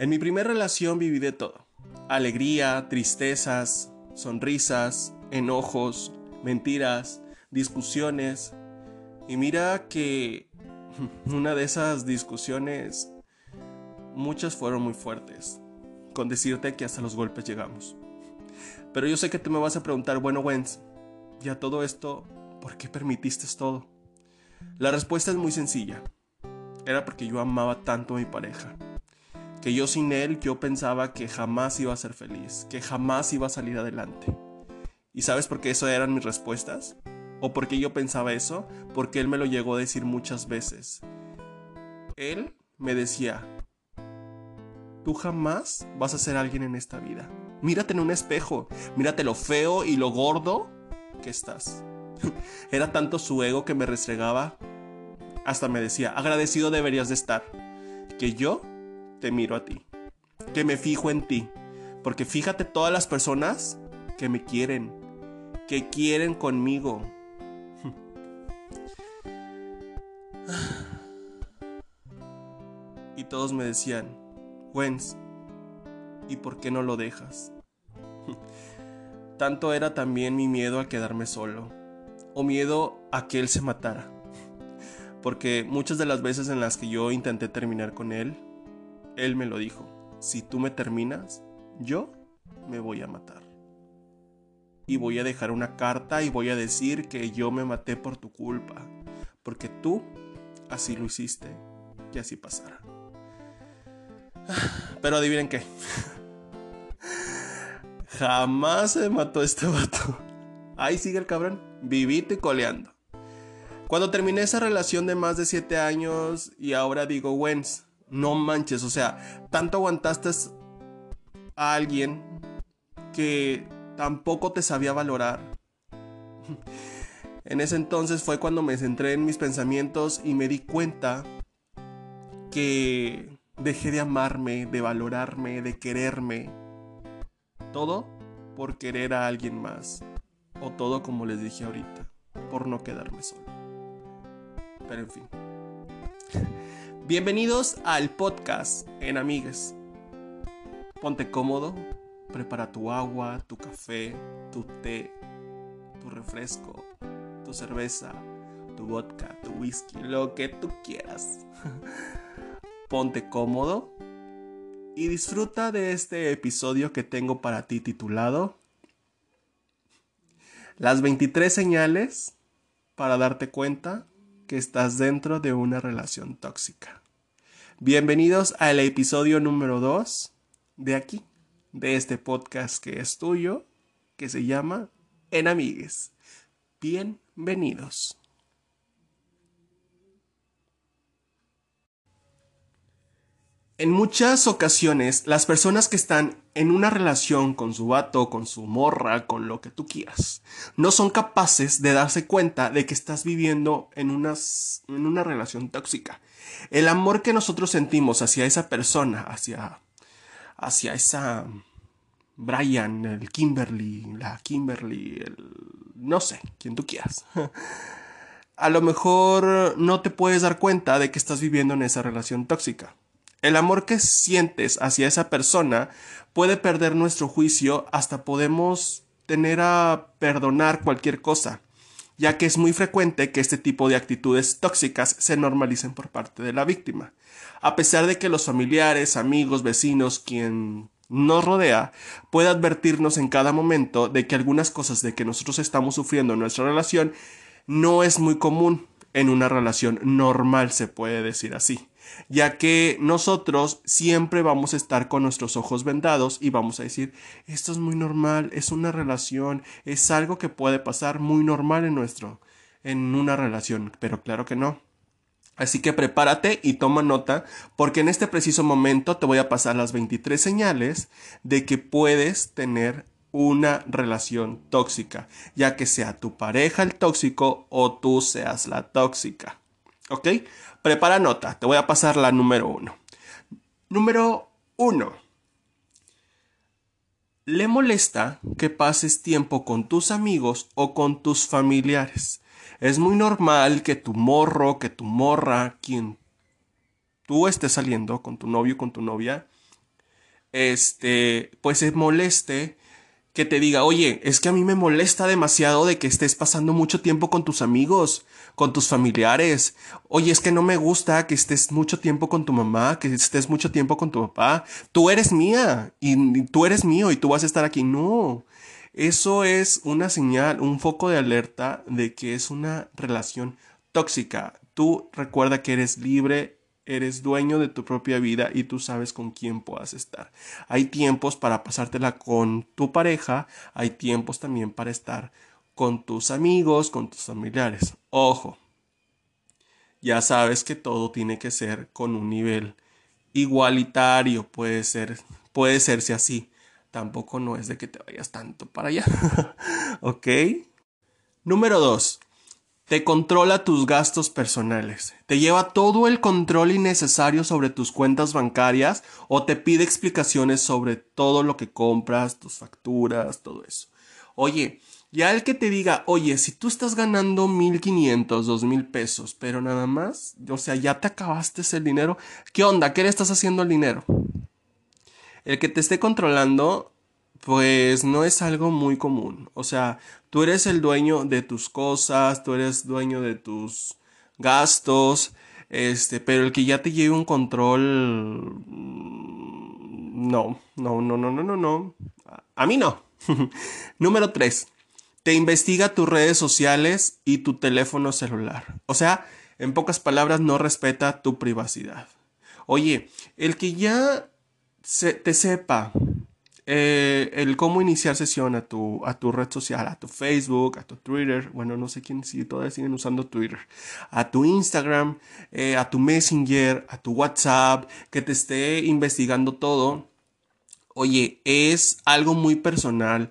En mi primera relación viví de todo. Alegría, tristezas, sonrisas, enojos, mentiras, discusiones. Y mira que una de esas discusiones, muchas fueron muy fuertes. Con decirte que hasta los golpes llegamos. Pero yo sé que tú me vas a preguntar, bueno, Wens, ya todo esto, ¿por qué permitiste todo? La respuesta es muy sencilla. Era porque yo amaba tanto a mi pareja. Que yo sin él yo pensaba que jamás iba a ser feliz, que jamás iba a salir adelante. ¿Y sabes por qué eso eran mis respuestas? ¿O por qué yo pensaba eso? Porque él me lo llegó a decir muchas veces. Él me decía, tú jamás vas a ser alguien en esta vida. Mírate en un espejo, mírate lo feo y lo gordo que estás. Era tanto su ego que me restregaba, hasta me decía, agradecido deberías de estar, que yo te miro a ti, que me fijo en ti, porque fíjate todas las personas que me quieren, que quieren conmigo. Y todos me decían, Wens, ¿y por qué no lo dejas? Tanto era también mi miedo a quedarme solo, o miedo a que él se matara. Porque muchas de las veces en las que yo intenté terminar con él, él me lo dijo, si tú me terminas, yo me voy a matar. Y voy a dejar una carta y voy a decir que yo me maté por tu culpa, porque tú así lo hiciste, y así pasará. Pero adivinen qué. Jamás se mató este vato. Ahí sigue el cabrón, vivito y coleando. Cuando terminé esa relación de más de 7 años y ahora digo, Wens, no manches, o sea, tanto aguantaste a alguien que tampoco te sabía valorar. En ese entonces fue cuando me centré en mis pensamientos y me di cuenta que dejé de amarme, de valorarme, de quererme. Todo por querer a alguien más. O todo como les dije ahorita, por no quedarme solo. Pero en fin. Bienvenidos al podcast en Amigues. Ponte cómodo, prepara tu agua, tu café, tu té, tu refresco, tu cerveza, tu vodka, tu whisky, lo que tú quieras. Ponte cómodo y disfruta de este episodio que tengo para ti titulado Las 23 señales para darte cuenta que estás dentro de una relación tóxica. Bienvenidos al episodio número 2 de aquí, de este podcast que es tuyo, que se llama En Amigues. Bienvenidos. En muchas ocasiones, las personas que están en una relación con su vato, con su morra, con lo que tú quieras, no son capaces de darse cuenta de que estás viviendo en, en una relación tóxica. El amor que nosotros sentimos hacia esa persona, hacia, hacia esa Brian, el Kimberly, la Kimberly, el, no sé, quien tú quieras. A lo mejor no te puedes dar cuenta de que estás viviendo en esa relación tóxica. El amor que sientes hacia esa persona puede perder nuestro juicio hasta podemos tener a perdonar cualquier cosa, ya que es muy frecuente que este tipo de actitudes tóxicas se normalicen por parte de la víctima. A pesar de que los familiares, amigos, vecinos, quien nos rodea, puede advertirnos en cada momento de que algunas cosas de que nosotros estamos sufriendo en nuestra relación no es muy común en una relación normal, se puede decir así ya que nosotros siempre vamos a estar con nuestros ojos vendados y vamos a decir, esto es muy normal, es una relación, es algo que puede pasar muy normal en nuestro, en una relación, pero claro que no. Así que prepárate y toma nota, porque en este preciso momento te voy a pasar las 23 señales de que puedes tener una relación tóxica, ya que sea tu pareja el tóxico o tú seas la tóxica. ¿Ok? Prepara nota, te voy a pasar la número uno. Número uno. Le molesta que pases tiempo con tus amigos o con tus familiares. Es muy normal que tu morro, que tu morra, quien tú estés saliendo con tu novio con tu novia, este, pues se moleste que te diga, oye, es que a mí me molesta demasiado de que estés pasando mucho tiempo con tus amigos, con tus familiares. Oye, es que no me gusta que estés mucho tiempo con tu mamá, que estés mucho tiempo con tu papá. Tú eres mía y tú eres mío y tú vas a estar aquí. No, eso es una señal, un foco de alerta de que es una relación tóxica. Tú recuerda que eres libre eres dueño de tu propia vida y tú sabes con quién puedas estar. Hay tiempos para pasártela con tu pareja, hay tiempos también para estar con tus amigos, con tus familiares. Ojo, ya sabes que todo tiene que ser con un nivel igualitario, puede ser, puede serse así. Tampoco no es de que te vayas tanto para allá. ¿Ok? Número 2 te controla tus gastos personales, te lleva todo el control innecesario sobre tus cuentas bancarias o te pide explicaciones sobre todo lo que compras, tus facturas, todo eso. Oye, ya el que te diga, oye, si tú estás ganando 1500, 2000 pesos, pero nada más, o sea, ya te acabaste el dinero, ¿qué onda? ¿Qué le estás haciendo al dinero? El que te esté controlando pues no es algo muy común. O sea, tú eres el dueño de tus cosas, tú eres dueño de tus gastos, este, pero el que ya te lleve un control, no, no, no, no, no, no, no. A mí no. Número 3. Te investiga tus redes sociales y tu teléfono celular. O sea, en pocas palabras, no respeta tu privacidad. Oye, el que ya te sepa eh, el cómo iniciar sesión a tu, a tu red social, a tu Facebook, a tu Twitter, bueno, no sé quién si todavía siguen usando Twitter, a tu Instagram, eh, a tu Messenger, a tu WhatsApp, que te esté investigando todo. Oye, es algo muy personal.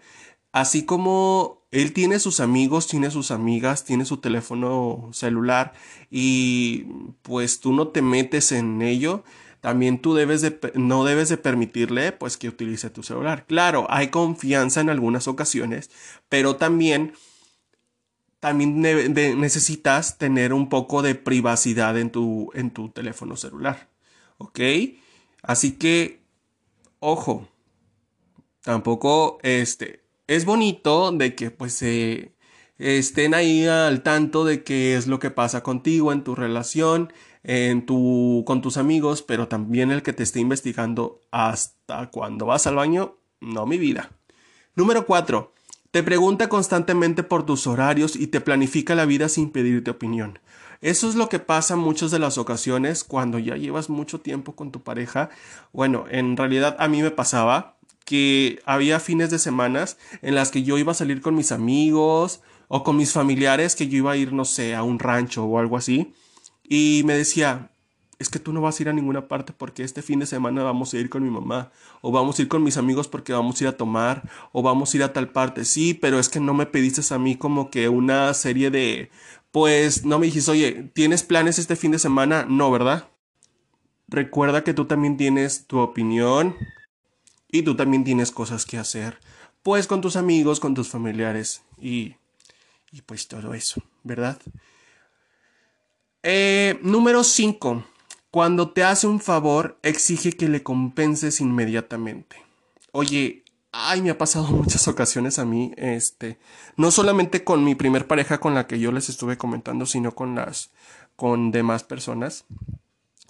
Así como él tiene sus amigos, tiene sus amigas, tiene su teléfono celular y pues tú no te metes en ello también tú debes de, no debes de permitirle pues que utilice tu celular. Claro, hay confianza en algunas ocasiones, pero también, también necesitas tener un poco de privacidad en tu, en tu teléfono celular. ¿Ok? Así que, ojo, tampoco, este, es bonito de que pues estén ahí al tanto de qué es lo que pasa contigo en tu relación en tu, con tus amigos, pero también el que te esté investigando hasta cuando vas al baño, no mi vida. Número 4. Te pregunta constantemente por tus horarios y te planifica la vida sin pedirte opinión. Eso es lo que pasa muchas de las ocasiones cuando ya llevas mucho tiempo con tu pareja. Bueno, en realidad a mí me pasaba que había fines de semanas en las que yo iba a salir con mis amigos o con mis familiares, que yo iba a ir, no sé, a un rancho o algo así. Y me decía, es que tú no vas a ir a ninguna parte porque este fin de semana vamos a ir con mi mamá, o vamos a ir con mis amigos porque vamos a ir a tomar, o vamos a ir a tal parte. Sí, pero es que no me pediste a mí como que una serie de, pues no me dijiste, oye, ¿tienes planes este fin de semana? No, ¿verdad? Recuerda que tú también tienes tu opinión y tú también tienes cosas que hacer, pues con tus amigos, con tus familiares y, y pues todo eso, ¿verdad? Eh, número 5. Cuando te hace un favor, exige que le compenses inmediatamente. Oye, ay, me ha pasado muchas ocasiones a mí, este, no solamente con mi primer pareja con la que yo les estuve comentando, sino con las, con demás personas.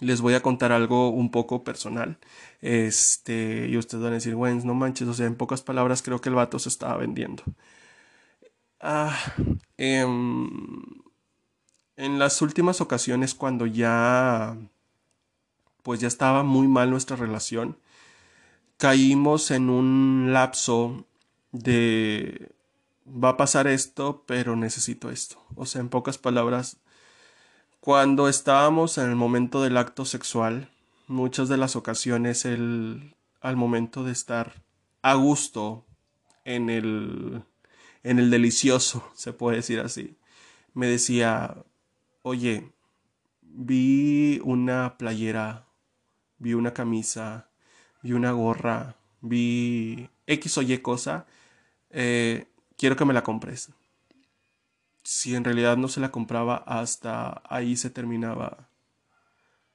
Les voy a contar algo un poco personal. Este, y ustedes van a decir, bueno, no manches, o sea, en pocas palabras creo que el vato se estaba vendiendo. Ah, eh, en las últimas ocasiones cuando ya pues ya estaba muy mal nuestra relación, caímos en un lapso de va a pasar esto, pero necesito esto. O sea, en pocas palabras, cuando estábamos en el momento del acto sexual, muchas de las ocasiones el al momento de estar a gusto en el en el delicioso, se puede decir así, me decía, oye, vi una playera, vi una camisa, vi una gorra, vi X o Y cosa, eh, quiero que me la compres. Si en realidad no se la compraba, hasta ahí se terminaba,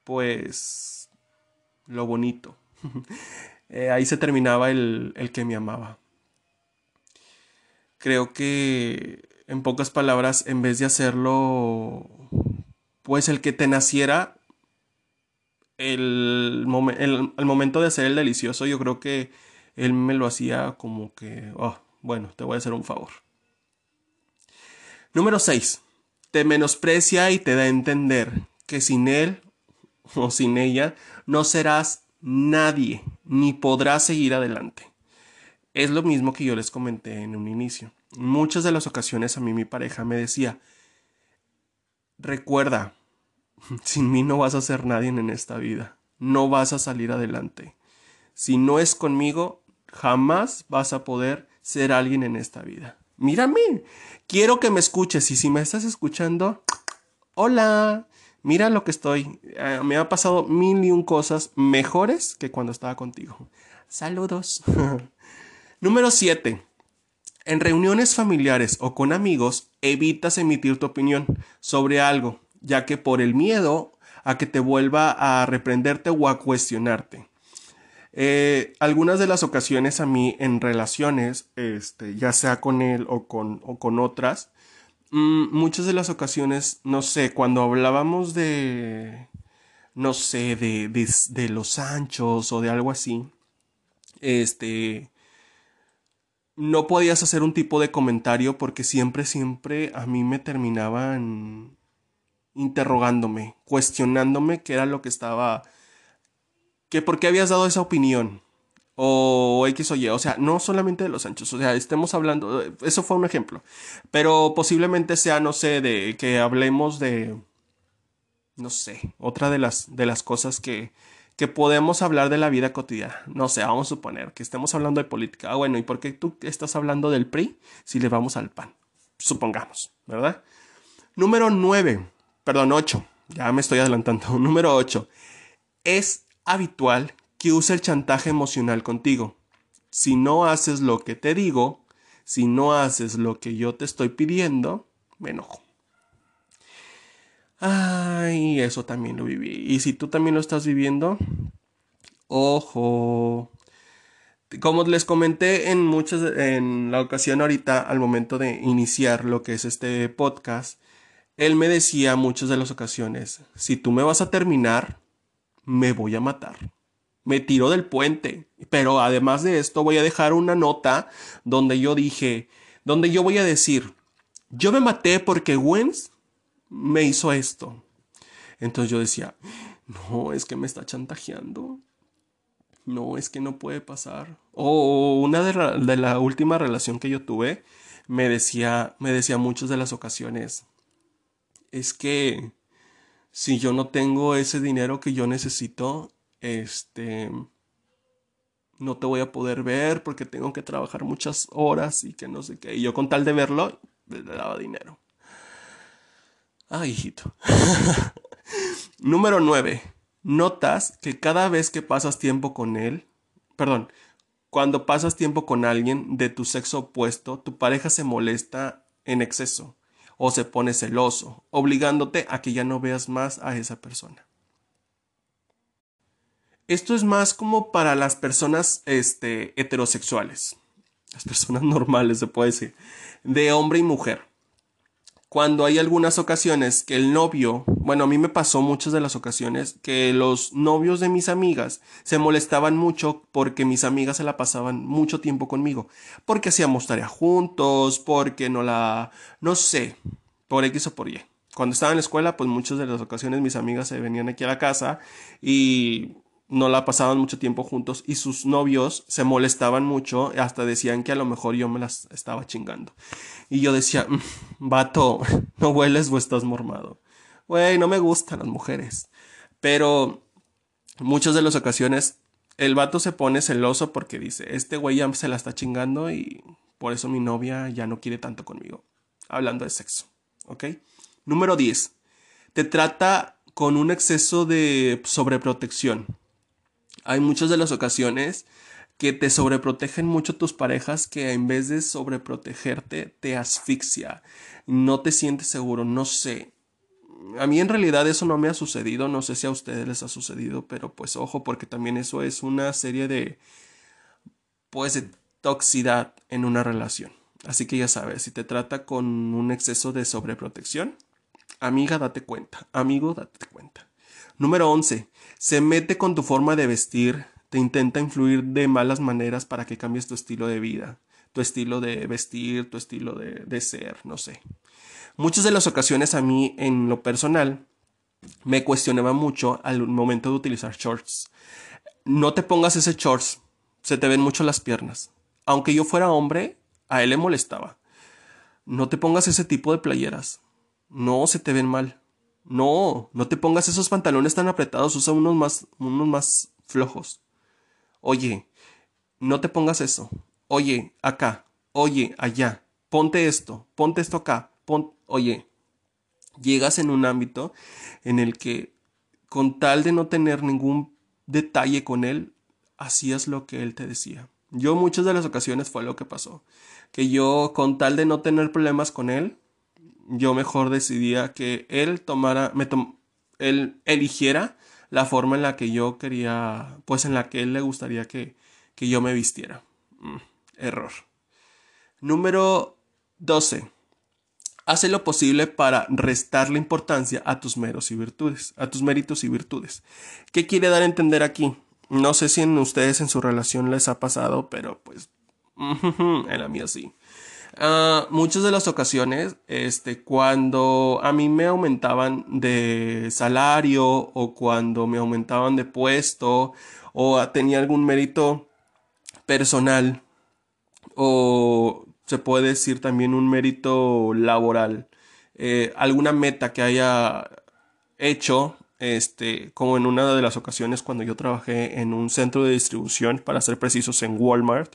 pues, lo bonito. Eh, ahí se terminaba el, el que me amaba. Creo que, en pocas palabras, en vez de hacerlo, pues el que te naciera, el, momento de hacer el delicioso, yo creo que él me lo hacía como que, oh, bueno, te voy a hacer un favor. Número 6. Te menosprecia y te da a entender que sin él o sin ella no serás nadie ni podrás seguir adelante. Es lo mismo que yo les comenté en un inicio. muchas de las ocasiones a mí mi pareja me decía, recuerda, sin mí no vas a ser nadie en esta vida, no vas a salir adelante. Si no es conmigo, jamás vas a poder ser alguien en esta vida. Mírame, quiero que me escuches y si me estás escuchando, hola, mira lo que estoy. Eh, me ha pasado mil y un cosas mejores que cuando estaba contigo. Saludos. Número 7. En reuniones familiares o con amigos, evitas emitir tu opinión sobre algo, ya que por el miedo a que te vuelva a reprenderte o a cuestionarte. Eh, algunas de las ocasiones a mí en relaciones, este, ya sea con él o con, o con otras, mm, muchas de las ocasiones, no sé, cuando hablábamos de, no sé, de, de, de los anchos o de algo así, este, no podías hacer un tipo de comentario porque siempre, siempre a mí me terminaban interrogándome, cuestionándome qué era lo que estaba por qué habías dado esa opinión. O X o Y, o sea, no solamente de los anchos, o sea, estemos hablando, eso fue un ejemplo, pero posiblemente sea, no sé, de que hablemos de, no sé, otra de las, de las cosas que, que podemos hablar de la vida cotidiana. No sé, vamos a suponer que estemos hablando de política. Ah, bueno, ¿y por qué tú estás hablando del PRI si le vamos al PAN? Supongamos, ¿verdad? Número 9, perdón, 8, ya me estoy adelantando. Número 8, es habitual que use el chantaje emocional contigo. Si no haces lo que te digo, si no haces lo que yo te estoy pidiendo, me enojo. Ay, eso también lo viví. Y si tú también lo estás viviendo, ojo. Como les comenté en muchas en la ocasión ahorita al momento de iniciar lo que es este podcast, él me decía muchas de las ocasiones, si tú me vas a terminar, me voy a matar. Me tiro del puente. Pero además de esto voy a dejar una nota donde yo dije, donde yo voy a decir, yo me maté porque Wens me hizo esto. Entonces yo decía, no, es que me está chantajeando. No, es que no puede pasar. O una de la, de la última relación que yo tuve, me decía, me decía muchas de las ocasiones, es que si yo no tengo ese dinero que yo necesito, este, no te voy a poder ver porque tengo que trabajar muchas horas y que no sé qué. Y yo con tal de verlo, le daba dinero. Ay, hijito. Número 9. Notas que cada vez que pasas tiempo con él, perdón, cuando pasas tiempo con alguien de tu sexo opuesto, tu pareja se molesta en exceso o se pone celoso, obligándote a que ya no veas más a esa persona. Esto es más como para las personas este, heterosexuales, las personas normales se puede decir, de hombre y mujer cuando hay algunas ocasiones que el novio, bueno, a mí me pasó muchas de las ocasiones que los novios de mis amigas se molestaban mucho porque mis amigas se la pasaban mucho tiempo conmigo, porque hacíamos tarea juntos, porque no la, no sé, por X o por Y. Cuando estaba en la escuela, pues muchas de las ocasiones mis amigas se venían aquí a la casa y no la pasaban mucho tiempo juntos y sus novios se molestaban mucho, hasta decían que a lo mejor yo me las estaba chingando. Y yo decía, mm, vato, no hueles o estás mormado. Güey, no me gustan las mujeres. Pero muchas de las ocasiones el vato se pone celoso porque dice, este güey ya se la está chingando y por eso mi novia ya no quiere tanto conmigo. Hablando de sexo, ¿ok? Número 10. Te trata con un exceso de sobreprotección hay muchas de las ocasiones que te sobreprotegen mucho tus parejas que en vez de sobreprotegerte te asfixia, no te sientes seguro, no sé. A mí en realidad eso no me ha sucedido, no sé si a ustedes les ha sucedido, pero pues ojo, porque también eso es una serie de, pues, de toxicidad en una relación. Así que ya sabes, si te trata con un exceso de sobreprotección, amiga, date cuenta, amigo, date cuenta. Número 11. Se mete con tu forma de vestir, te intenta influir de malas maneras para que cambies tu estilo de vida, tu estilo de vestir, tu estilo de, de ser, no sé. Muchas de las ocasiones a mí, en lo personal, me cuestionaba mucho al momento de utilizar shorts. No te pongas ese shorts, se te ven mucho las piernas. Aunque yo fuera hombre, a él le molestaba. No te pongas ese tipo de playeras. No, se te ven mal. No, no te pongas esos pantalones tan apretados, usa unos más, unos más flojos. Oye, no te pongas eso. Oye, acá. Oye, allá. Ponte esto. Ponte esto acá. Oye, llegas en un ámbito en el que con tal de no tener ningún detalle con él, hacías lo que él te decía. Yo muchas de las ocasiones fue lo que pasó, que yo con tal de no tener problemas con él, yo mejor decidía que él tomara, él eligiera la forma en la que yo quería, pues en la que él le gustaría que, que yo me vistiera. Mm, error. Número 12. Hace lo posible para restarle importancia a tus meros y virtudes, a tus méritos y virtudes. ¿Qué quiere dar a entender aquí? No sé si en ustedes en su relación les ha pasado, pero pues en la mía sí. Uh, muchas de las ocasiones, este, cuando a mí me aumentaban de salario o cuando me aumentaban de puesto o tenía algún mérito personal o se puede decir también un mérito laboral, eh, alguna meta que haya hecho, este, como en una de las ocasiones cuando yo trabajé en un centro de distribución, para ser precisos, en Walmart,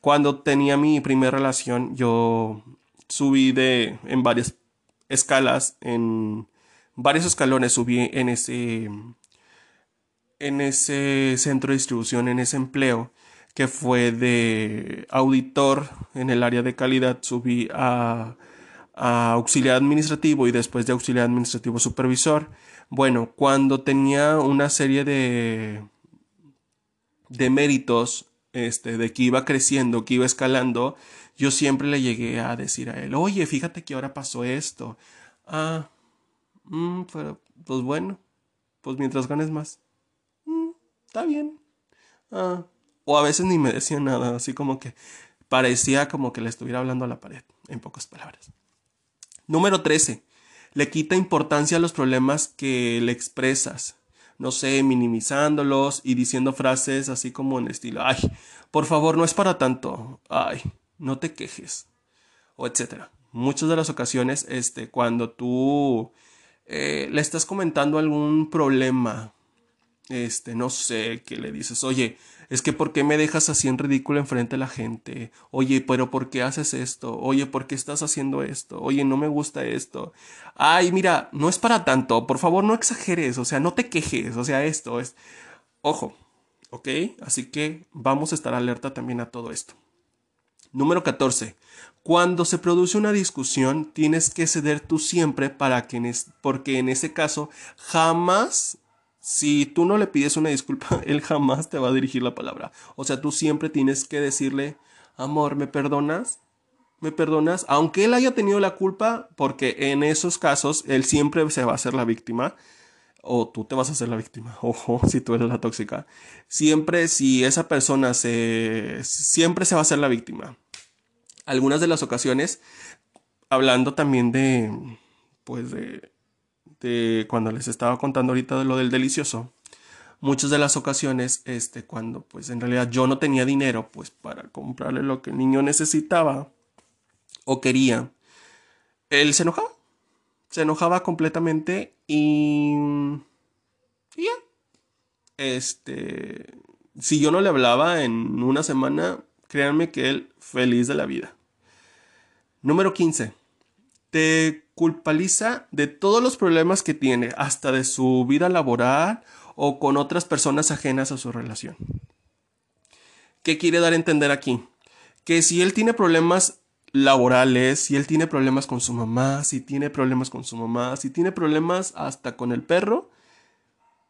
cuando tenía mi primera relación, yo subí de, en varias escalas, en varios escalones subí en ese, en ese centro de distribución, en ese empleo que fue de auditor en el área de calidad, subí a, auxiliar administrativo y después de auxiliar administrativo supervisor. Bueno, cuando tenía una serie de, de méritos, este, de que iba creciendo, que iba escalando, yo siempre le llegué a decir a él, oye, fíjate que ahora pasó esto. Ah, mm, pero, pues bueno, pues mientras ganes más. Mm, está bien. Ah, o a veces ni me decía nada, así como que parecía como que le estuviera hablando a la pared, en pocas palabras. Número 13. Le quita importancia a los problemas que le expresas. No sé, minimizándolos y diciendo frases así como en estilo, ay, por favor, no es para tanto, ay, no te quejes, o etcétera. Muchas de las ocasiones, este, cuando tú eh, le estás comentando algún problema, este, no sé, que le dices, oye, es que ¿por qué me dejas así en ridículo enfrente de la gente? Oye, pero ¿por qué haces esto? Oye, ¿por qué estás haciendo esto? Oye, no me gusta esto. Ay, mira, no es para tanto. Por favor, no exageres. O sea, no te quejes. O sea, esto es... Ojo, ¿ok? Así que vamos a estar alerta también a todo esto. Número 14. Cuando se produce una discusión, tienes que ceder tú siempre para que porque en ese caso jamás si tú no le pides una disculpa, él jamás te va a dirigir la palabra. O sea, tú siempre tienes que decirle, amor, ¿me perdonas? ¿Me perdonas? Aunque él haya tenido la culpa, porque en esos casos él siempre se va a hacer la víctima. O tú te vas a hacer la víctima. Ojo, si tú eres la tóxica. Siempre, si esa persona se. Siempre se va a hacer la víctima. Algunas de las ocasiones, hablando también de. Pues de este, cuando les estaba contando ahorita de lo del delicioso, muchas de las ocasiones, este, cuando pues en realidad yo no tenía dinero, pues para comprarle lo que el niño necesitaba o quería, él se enojaba, se enojaba completamente y, y ya, este, si yo no le hablaba en una semana, créanme que él feliz de la vida. Número 15. Te culpabiliza de todos los problemas que tiene, hasta de su vida laboral o con otras personas ajenas a su relación. ¿Qué quiere dar a entender aquí? Que si él tiene problemas laborales, si él tiene problemas con su mamá, si tiene problemas con su mamá, si tiene problemas hasta con el perro,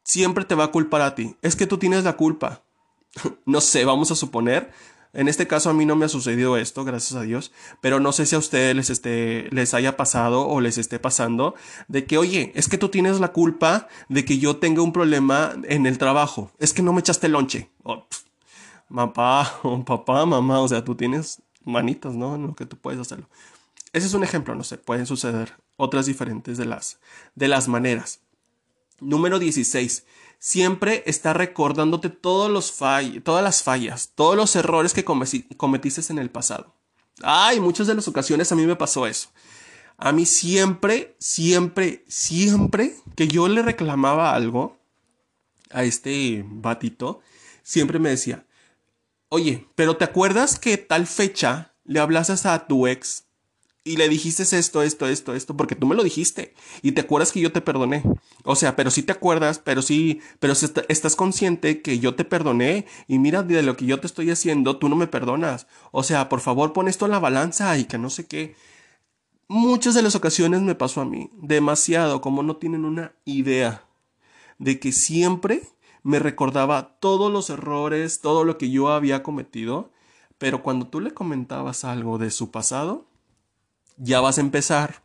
siempre te va a culpar a ti. Es que tú tienes la culpa. no sé, vamos a suponer. En este caso a mí no me ha sucedido esto, gracias a Dios, pero no sé si a ustedes les, esté, les haya pasado o les esté pasando de que, oye, es que tú tienes la culpa de que yo tenga un problema en el trabajo, es que no me echaste lonche. Oh, papá, papá, mamá, o sea, tú tienes manitas, ¿no? En lo que tú puedes hacerlo. Ese es un ejemplo, no sé, pueden suceder otras diferentes de las, de las maneras. Número 16. Siempre está recordándote todos los todas las fallas, todos los errores que cometiste en el pasado. Ay, muchas de las ocasiones a mí me pasó eso. A mí siempre, siempre, siempre que yo le reclamaba algo a este batito, siempre me decía, oye, pero ¿te acuerdas que tal fecha le hablaste a tu ex y le dijiste esto, esto, esto, esto, porque tú me lo dijiste y te acuerdas que yo te perdoné. O sea, pero sí te acuerdas, pero sí, pero si estás consciente que yo te perdoné y mira de lo que yo te estoy haciendo, tú no me perdonas. O sea, por favor pon esto en la balanza y que no sé qué. Muchas de las ocasiones me pasó a mí, demasiado, como no tienen una idea de que siempre me recordaba todos los errores, todo lo que yo había cometido, pero cuando tú le comentabas algo de su pasado, ya vas a empezar.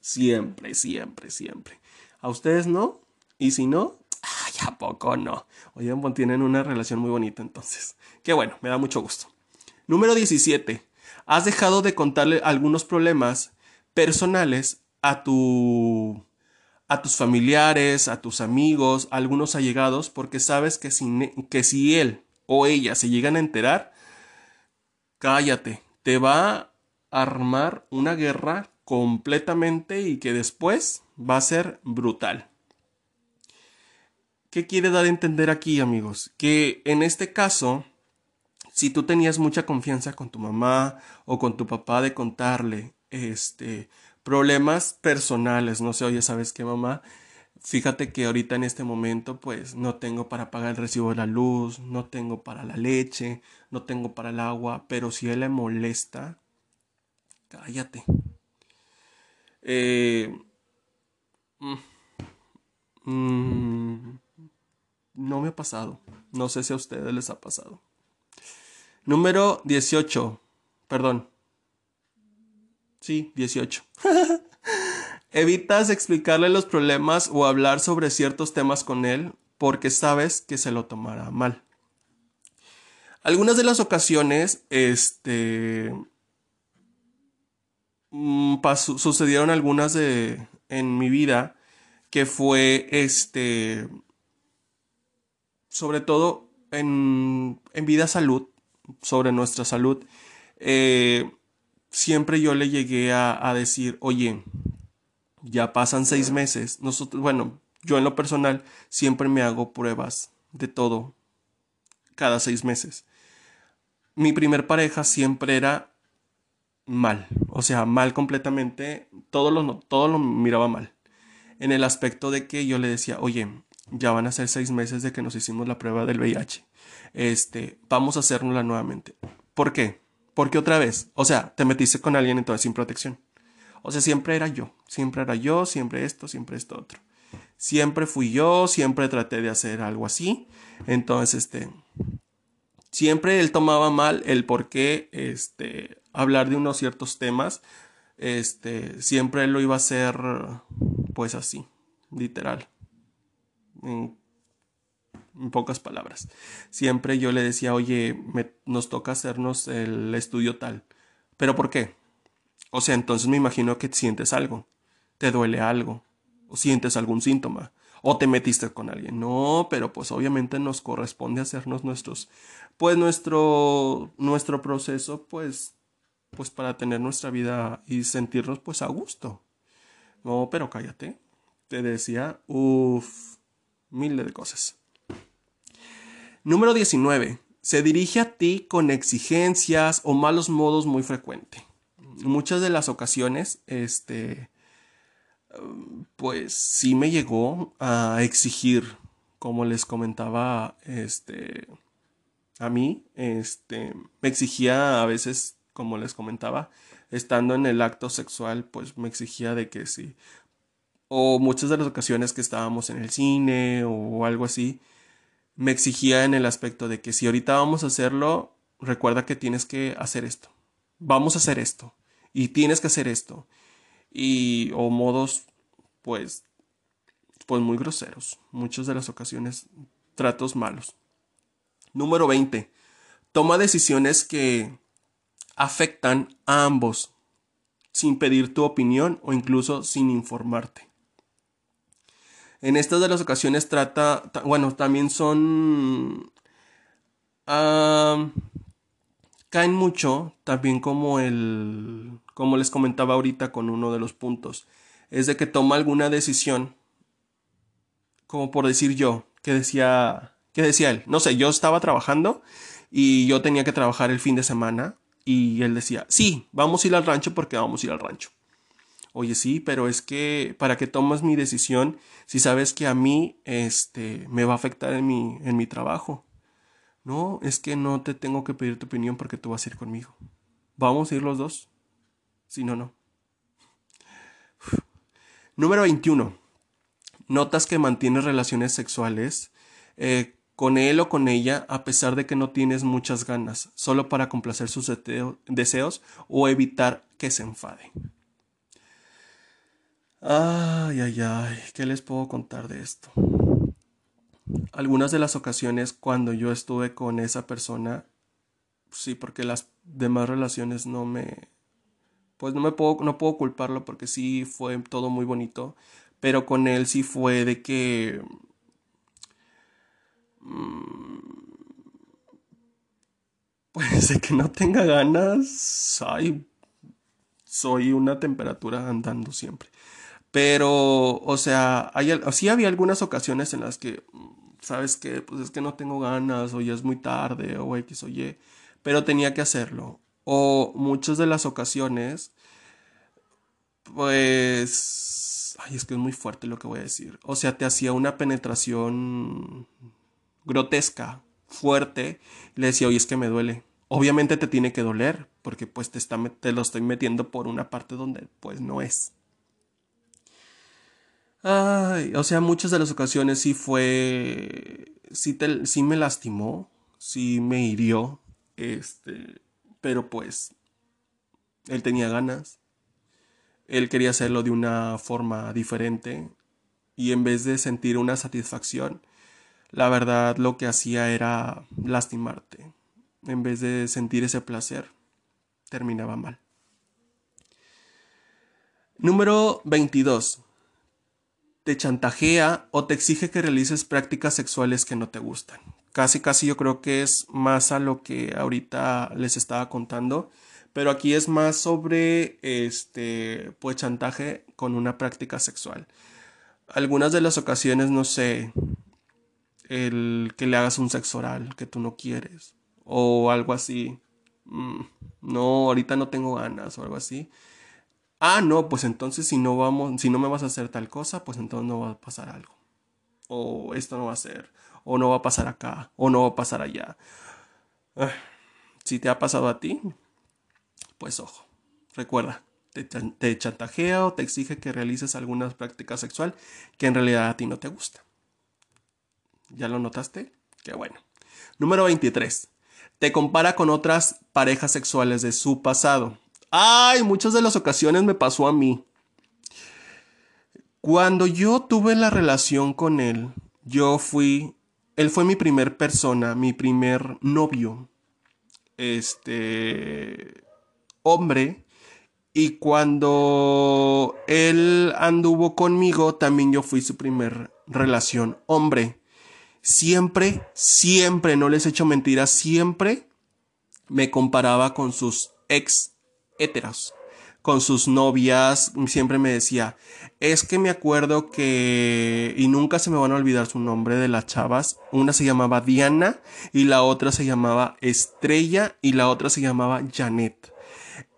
Siempre, siempre, siempre. ¿A ustedes no? Y si no, ay, ¿a poco no? Oigan, tienen una relación muy bonita entonces. Qué bueno, me da mucho gusto. Número 17. Has dejado de contarle algunos problemas personales a tu a tus familiares, a tus amigos, a algunos allegados, porque sabes que si, que si él o ella se llegan a enterar, cállate, te va armar una guerra completamente y que después va a ser brutal. ¿Qué quiere dar a entender aquí, amigos? Que en este caso, si tú tenías mucha confianza con tu mamá o con tu papá de contarle, este, problemas personales, no sé, oye, ¿sabes qué, mamá? Fíjate que ahorita en este momento pues no tengo para pagar el recibo de la luz, no tengo para la leche, no tengo para el agua, pero si él le molesta, cállate. Eh, mm, no me ha pasado, no sé si a ustedes les ha pasado. Número 18, perdón, Sí, 18. Evitas explicarle los problemas o hablar sobre ciertos temas con él porque sabes que se lo tomará mal. Algunas de las ocasiones, este, mm, sucedieron algunas de en mi vida que fue, este, sobre todo en, en vida salud, sobre nuestra salud. Eh, siempre yo le llegué a, decir, oye, ya pasan seis meses. Nosotros, bueno, yo en lo personal siempre me hago pruebas de todo cada seis meses. Mi primer pareja siempre era mal, o sea, mal completamente, todo lo, todo lo miraba mal. En el aspecto de que yo le decía, oye, ya van a ser seis meses de que nos hicimos la prueba del VIH. Este, vamos a hacernosla nuevamente. ¿Por qué? Porque otra vez, o sea, te metiste con alguien entonces sin protección. O sea, siempre era yo, siempre era yo, siempre esto, siempre esto otro. Siempre fui yo, siempre traté de hacer algo así. Entonces, este, siempre él tomaba mal el por qué, este, hablar de unos ciertos temas. Este, siempre lo iba a hacer, pues así, literal en pocas palabras. Siempre yo le decía, oye, nos toca hacernos el estudio tal. ¿Pero por qué? O sea, entonces me imagino que sientes algo, te duele algo, o sientes algún síntoma, o te metiste con alguien. No, pero pues obviamente nos corresponde hacernos nuestros, pues nuestro, nuestro proceso, pues, pues para tener nuestra vida y sentirnos pues a gusto. No, pero cállate. Te decía, uff, miles de cosas. Número 19. Se dirige a ti con exigencias o malos modos muy frecuente. Muchas de las ocasiones, este, pues sí me llegó a exigir, como les comentaba, este, a mí, este, me exigía a veces, como les comentaba, estando en el acto sexual, pues me exigía de que sí. O muchas de las ocasiones que estábamos en el cine o algo así, me exigía en el aspecto de que si ahorita vamos a hacerlo, recuerda que tienes que hacer esto. Vamos a hacer esto. Y tienes que hacer esto. Y, o modos, pues, pues muy groseros. Muchas de las ocasiones, tratos malos. Número 20. Toma decisiones que afectan a ambos, sin pedir tu opinión o incluso sin informarte. En estas de las ocasiones trata, bueno, también son... caen mucho, también como el, como les comentaba ahorita con uno de los puntos, es de que toma alguna decisión, como por decir yo, que decía, que decía él, no sé, yo estaba trabajando y yo tenía que trabajar el fin de semana y él decía, sí, vamos a ir al rancho porque vamos a ir al rancho. Oye, sí, pero es que para que tomes mi decisión si sabes que a mí este me va a afectar en mi en mi trabajo. No, es que no te tengo que pedir tu opinión porque tú vas a ir conmigo. Vamos a ir los dos. Si no, no. Número 21. Notas que mantienes relaciones sexuales eh, con él o con ella a pesar de que no tienes muchas ganas, solo para complacer sus deseos o evitar que se enfade. Ay, ay, ay, ¿qué les puedo contar de esto? Algunas de las ocasiones cuando yo estuve con esa persona, sí, porque las demás relaciones no me, pues no me puedo, no puedo culparlo porque sí fue todo muy bonito, pero con él sí fue de que, pues de que no tenga ganas, ay, soy una temperatura andando siempre. Pero, o sea, hay, sí había algunas ocasiones en las que, ¿sabes qué? Pues es que no tengo ganas, o ya es muy tarde, o X o Y, pero tenía que hacerlo. O muchas de las ocasiones, pues, ay, es que es muy fuerte lo que voy a decir. O sea, te hacía una penetración grotesca, fuerte, le decía, oye, es que me duele. Obviamente te tiene que doler, porque pues te, está, te lo estoy metiendo por una parte donde pues no es. Ay, o sea, muchas de las ocasiones sí fue, sí, te, sí me lastimó, sí me hirió, este, pero pues, él tenía ganas, él quería hacerlo de una forma diferente y en vez de sentir una satisfacción, la verdad lo que hacía era lastimarte. En vez de sentir ese placer, terminaba mal. Número 22 te chantajea o te exige que realices prácticas sexuales que no te gustan. Casi, casi yo creo que es más a lo que ahorita les estaba contando, pero aquí es más sobre este, pues chantaje con una práctica sexual. Algunas de las ocasiones, no sé, el que le hagas un sexo oral que tú no quieres o algo así. Mm, no, ahorita no tengo ganas o algo así ah, no, pues entonces si no vamos, si no me vas a hacer tal cosa, pues entonces no va a pasar algo. O esto no va a ser, o no va a pasar acá, o no va a pasar allá. Ah, si te ha pasado a ti, pues ojo, recuerda, te, te chantajea o te exige que realices alguna práctica sexual que en realidad a ti no te gusta. ¿Ya lo notaste? Qué bueno. Número 23. Te compara con otras parejas sexuales de su pasado. Ay, muchas de las ocasiones me pasó a mí. Cuando yo tuve la relación con él, yo fui, él fue mi primer persona, mi primer novio, este, hombre, y cuando él anduvo conmigo, también yo fui su primer relación hombre. Siempre, siempre, no les he hecho mentiras, siempre me comparaba con sus ex héteros con sus novias, siempre me decía, es que me acuerdo que, y nunca se me van a olvidar su nombre de las chavas, una se llamaba Diana y la otra se llamaba Estrella y la otra se llamaba Janet.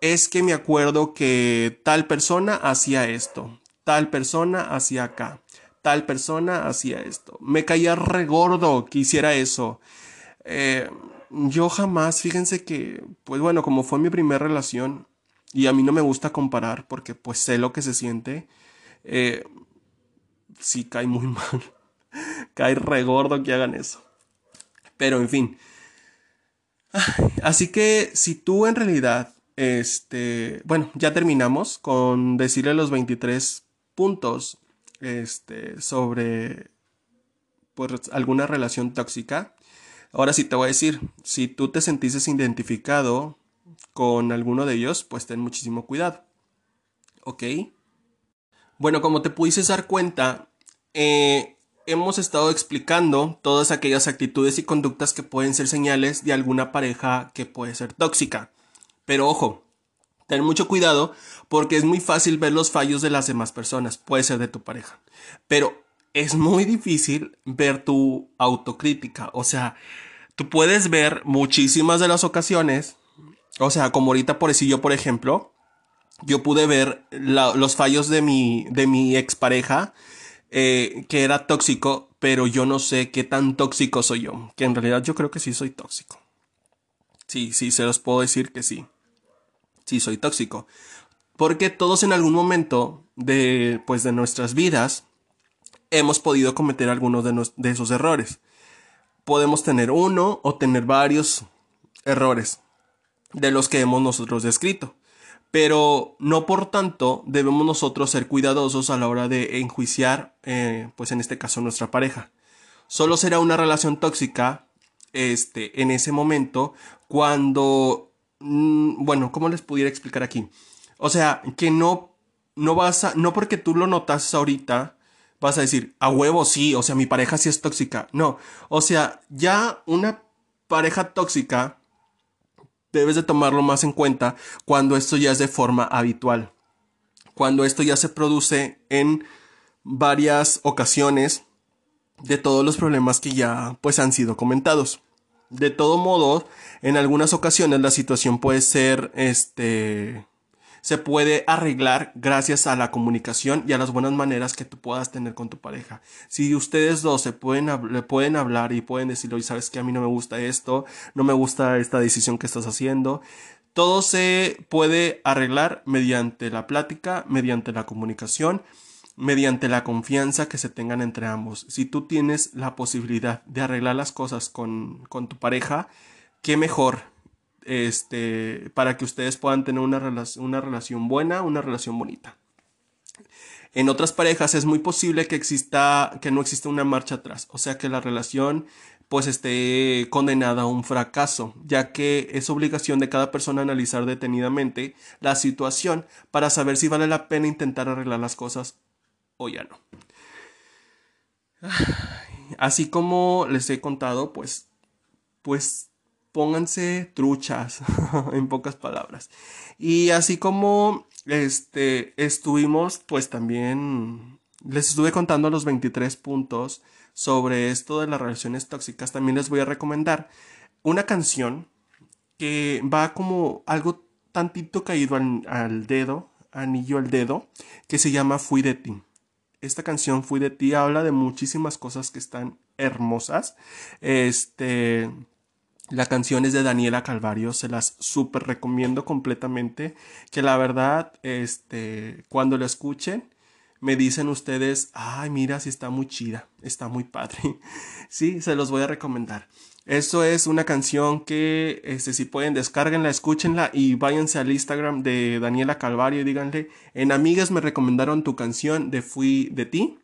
Es que me acuerdo que tal persona hacía esto, tal persona hacía acá, tal persona hacía esto. Me caía regordo que hiciera eso. Eh, yo jamás, fíjense que, pues bueno, como fue mi primera relación, y a mí no me gusta comparar porque pues sé lo que se siente. Eh, sí cae muy mal. cae regordo que hagan eso. Pero en fin. Así que si tú en realidad, este, bueno, ya terminamos con decirle los 23 puntos este, sobre pues, alguna relación tóxica. Ahora sí te voy a decir, si tú te sentiste identificado con alguno de ellos, pues ten muchísimo cuidado. ¿Ok? Bueno, como te pudiste dar cuenta, eh, hemos estado explicando todas aquellas actitudes y conductas que pueden ser señales de alguna pareja que puede ser tóxica. Pero ojo, ten mucho cuidado porque es muy fácil ver los fallos de las demás personas, puede ser de tu pareja. Pero es muy difícil ver tu autocrítica. O sea, tú puedes ver muchísimas de las ocasiones. O sea, como ahorita por decir yo, por ejemplo, yo pude ver los fallos de mi, de mi expareja, eh, que era tóxico, pero yo no sé qué tan tóxico soy yo. Que en realidad yo creo que sí soy tóxico. Sí, sí, se los puedo decir que sí. Sí, soy tóxico. Porque todos en algún momento de, pues, de nuestras vidas hemos podido cometer algunos de, esos errores. Podemos tener uno o tener varios errores de los que hemos nosotros descrito. Pero no por tanto debemos nosotros ser cuidadosos a la hora de enjuiciar, eh, pues en este caso nuestra pareja. Solo será una relación tóxica este, en ese momento cuando, mm, bueno, ¿cómo les pudiera explicar aquí? O sea, que no, no vas a, no porque tú lo notas ahorita, vas a decir, a huevo sí, o sea, mi pareja sí es tóxica. No, o sea, ya una pareja tóxica debes de tomarlo más en cuenta cuando esto ya es de forma habitual. Cuando esto ya se produce en varias ocasiones de todos los problemas que ya pues han sido comentados. De todo modo, en algunas ocasiones la situación puede ser este se puede arreglar gracias a la comunicación y a las buenas maneras que tú puedas tener con tu pareja. Si ustedes dos se pueden, le pueden hablar y pueden decirle, oye, sabes que a mí no me gusta esto, no me gusta esta decisión que estás haciendo, todo se puede arreglar mediante la plática, mediante la comunicación, mediante la confianza que se tengan entre ambos. Si tú tienes la posibilidad de arreglar las cosas con, con tu pareja, qué mejor este, para que ustedes puedan tener una, una relación buena, una relación bonita. En otras parejas es muy posible que exista, que no exista una marcha atrás, o sea que la relación pues esté condenada a un fracaso, ya que es obligación de cada persona analizar detenidamente la situación para saber si vale la pena intentar arreglar las cosas o ya no. Así como les he contado, pues, pues pónganse truchas, en pocas palabras. Y así como este, estuvimos, pues también les estuve contando los 23 puntos sobre esto de las relaciones tóxicas. También les voy a recomendar una canción que va como algo tantito caído al, al dedo, anillo al dedo, que se llama Fui de ti. Esta canción Fui de ti habla de muchísimas cosas que están hermosas. Este la canción es de Daniela Calvario, se las súper recomiendo completamente. Que la verdad, este, cuando la escuchen, me dicen ustedes, ay, mira, si está muy chida, está muy padre. sí, se los voy a recomendar. Eso es una canción que, este, si pueden, descárguenla, escúchenla y váyanse al Instagram de Daniela Calvario y díganle, en Amigas me recomendaron tu canción de Fui de ti,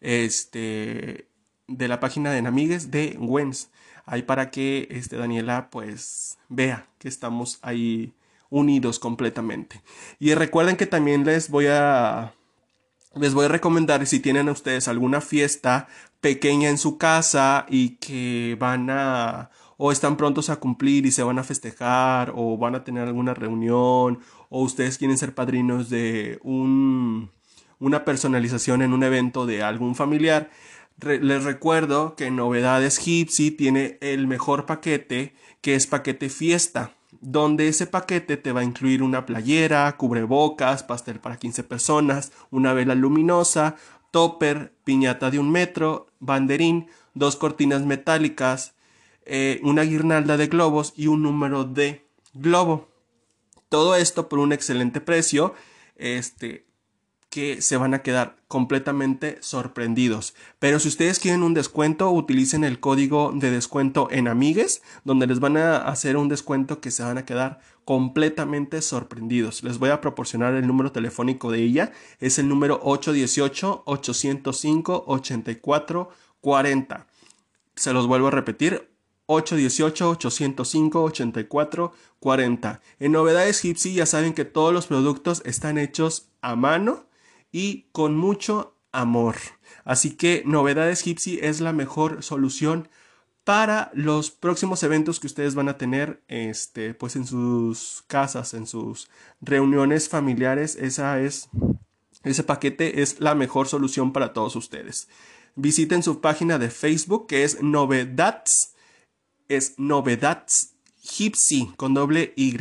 este, de la página de En de Wens ahí para que este, Daniela pues vea que estamos ahí unidos completamente. Y recuerden que también les voy a les voy a recomendar si tienen ustedes alguna fiesta pequeña en su casa y que van a o están prontos a cumplir y se van a festejar o van a tener alguna reunión o ustedes quieren ser padrinos de un, una personalización en un evento de algún familiar, les recuerdo que Novedades Gypsy tiene el mejor paquete que es paquete fiesta, donde ese paquete te va a incluir una playera, cubrebocas, pastel para 15 personas, una vela luminosa, topper, piñata de un metro, banderín, dos cortinas metálicas, eh, una guirnalda de globos y un número de globo. Todo esto por un excelente precio. Este, que se van a quedar completamente sorprendidos. Pero si ustedes quieren un descuento, utilicen el código de descuento en Amigues, donde les van a hacer un descuento que se van a quedar completamente sorprendidos. Les voy a proporcionar el número telefónico de ella. Es el número 818-805-8440. Se los vuelvo a repetir. 818-805-8440. En Novedades Gypsy ya saben que todos los productos están hechos a mano y con mucho amor. Así que Novedades Gypsy es la mejor solución para los próximos eventos que ustedes van a tener este pues en sus casas, en sus reuniones familiares, esa es ese paquete es la mejor solución para todos ustedes. Visiten su página de Facebook que es Novedades es Novedades Gypsy con doble Y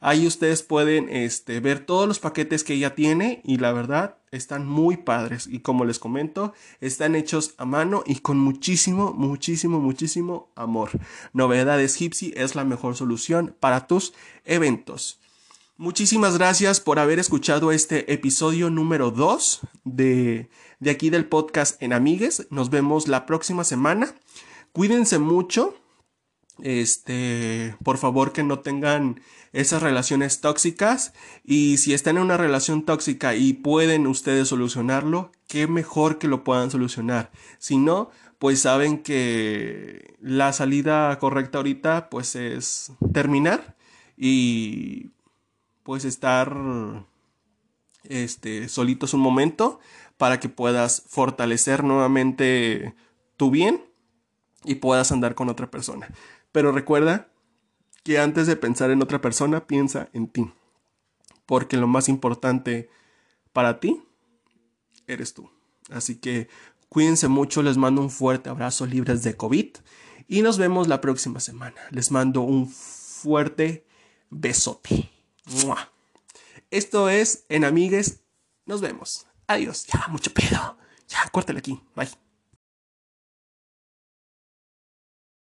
Ahí ustedes pueden este, ver todos los paquetes que ella tiene y la verdad están muy padres y como les comento están hechos a mano y con muchísimo, muchísimo, muchísimo amor. Novedades Gypsy es la mejor solución para tus eventos. Muchísimas gracias por haber escuchado este episodio número 2 de, de aquí del podcast en Amigues. Nos vemos la próxima semana. Cuídense mucho. Este, por favor que no tengan esas relaciones tóxicas y si están en una relación tóxica y pueden ustedes solucionarlo, qué mejor que lo puedan solucionar. Si no, pues saben que la salida correcta ahorita pues es terminar y pues estar este solitos un momento para que puedas fortalecer nuevamente tu bien y puedas andar con otra persona. Pero recuerda que antes de pensar en otra persona, piensa en ti. Porque lo más importante para ti eres tú. Así que cuídense mucho, les mando un fuerte abrazo libres de COVID y nos vemos la próxima semana. Les mando un fuerte besote. Esto es En Amigues. Nos vemos. Adiós. Ya, mucho pedo. Ya, córtale aquí. Bye.